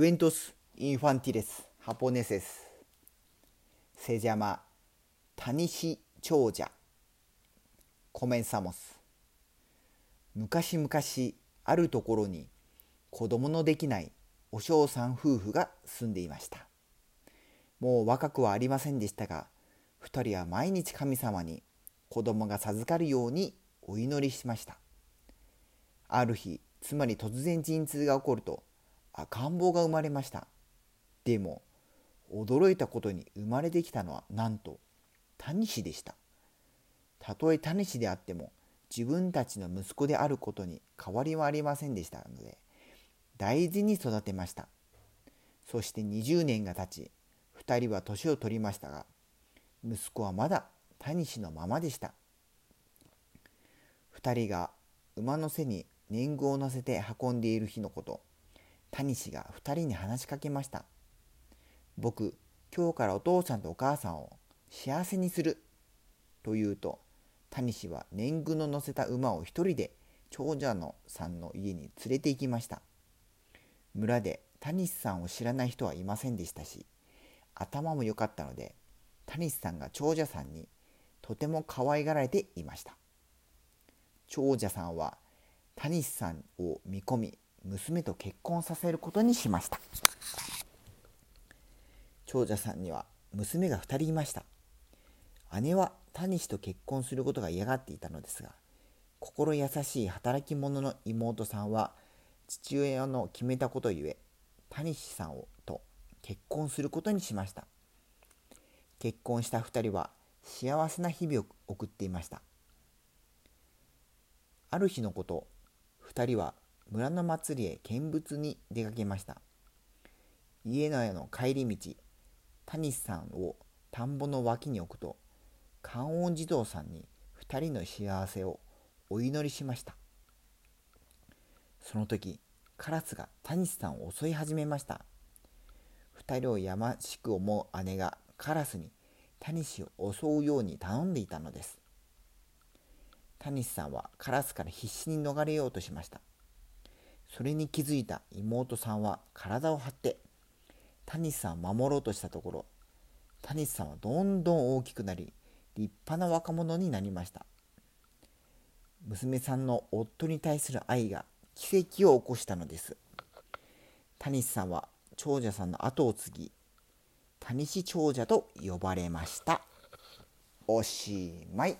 クエントス・インファンティレス・ハポネセスセジャマ・タニシ長者コメンサモス昔々あるところに子供のできないお嬢さん夫婦が住んでいましたもう若くはありませんでしたが2人は毎日神様に子供が授かるようにお祈りしましたある日つまり突然陣痛が起こると赤ん坊が生まれました。でも驚いたことに生まれてきたのはなんとタニシでした。たとえタニシであっても自分たちの息子であることに変わりはありませんでした。ので大事に育てました。そして20年が経ち2人は年を取りましたが息子はまだタニシのままでした。2人が馬の背に年貢を乗せて運んでいる日のこと。谷氏が2人に話しかけました。僕今日からお父さんとお母さんを幸せにする。と言うと谷氏は年貢の乗せた馬を一人で長者のさんの家に連れて行きました。村で谷氏さんを知らない人はいませんでしたし頭も良かったので谷氏さんが長者さんにとても可愛がられていました。長者さんは谷氏さんを見込み娘と結婚させることにしました。長者さんには娘が2人いました。姉は谷氏と結婚することが嫌がっていたのですが心優しい働き者の妹さんは父親の決めたことゆえ谷氏さんをと結婚することにしました。結婚した2人は幸せな日々を送っていました。ある日のこと2人は村の祭りへ見物に出かけました。家のへの帰り道谷さんを田んぼの脇に置くと観音児童さんに2人の幸せをお祈りしました。その時カラスが谷さんを襲い始めました。2人をやましく思う姉がカラスに谷氏を襲うように頼んでいたのです。谷さんはカラスから必死に逃れようとしました。それに気づいた妹さんは体を張って谷さんを守ろうとしたところ谷さんはどんどん大きくなり立派な若者になりました。娘さんの夫に対する愛が奇跡を起こしたのです。谷さんは長者さんの後を継ぎ谷氏長者と呼ばれました。おしまい。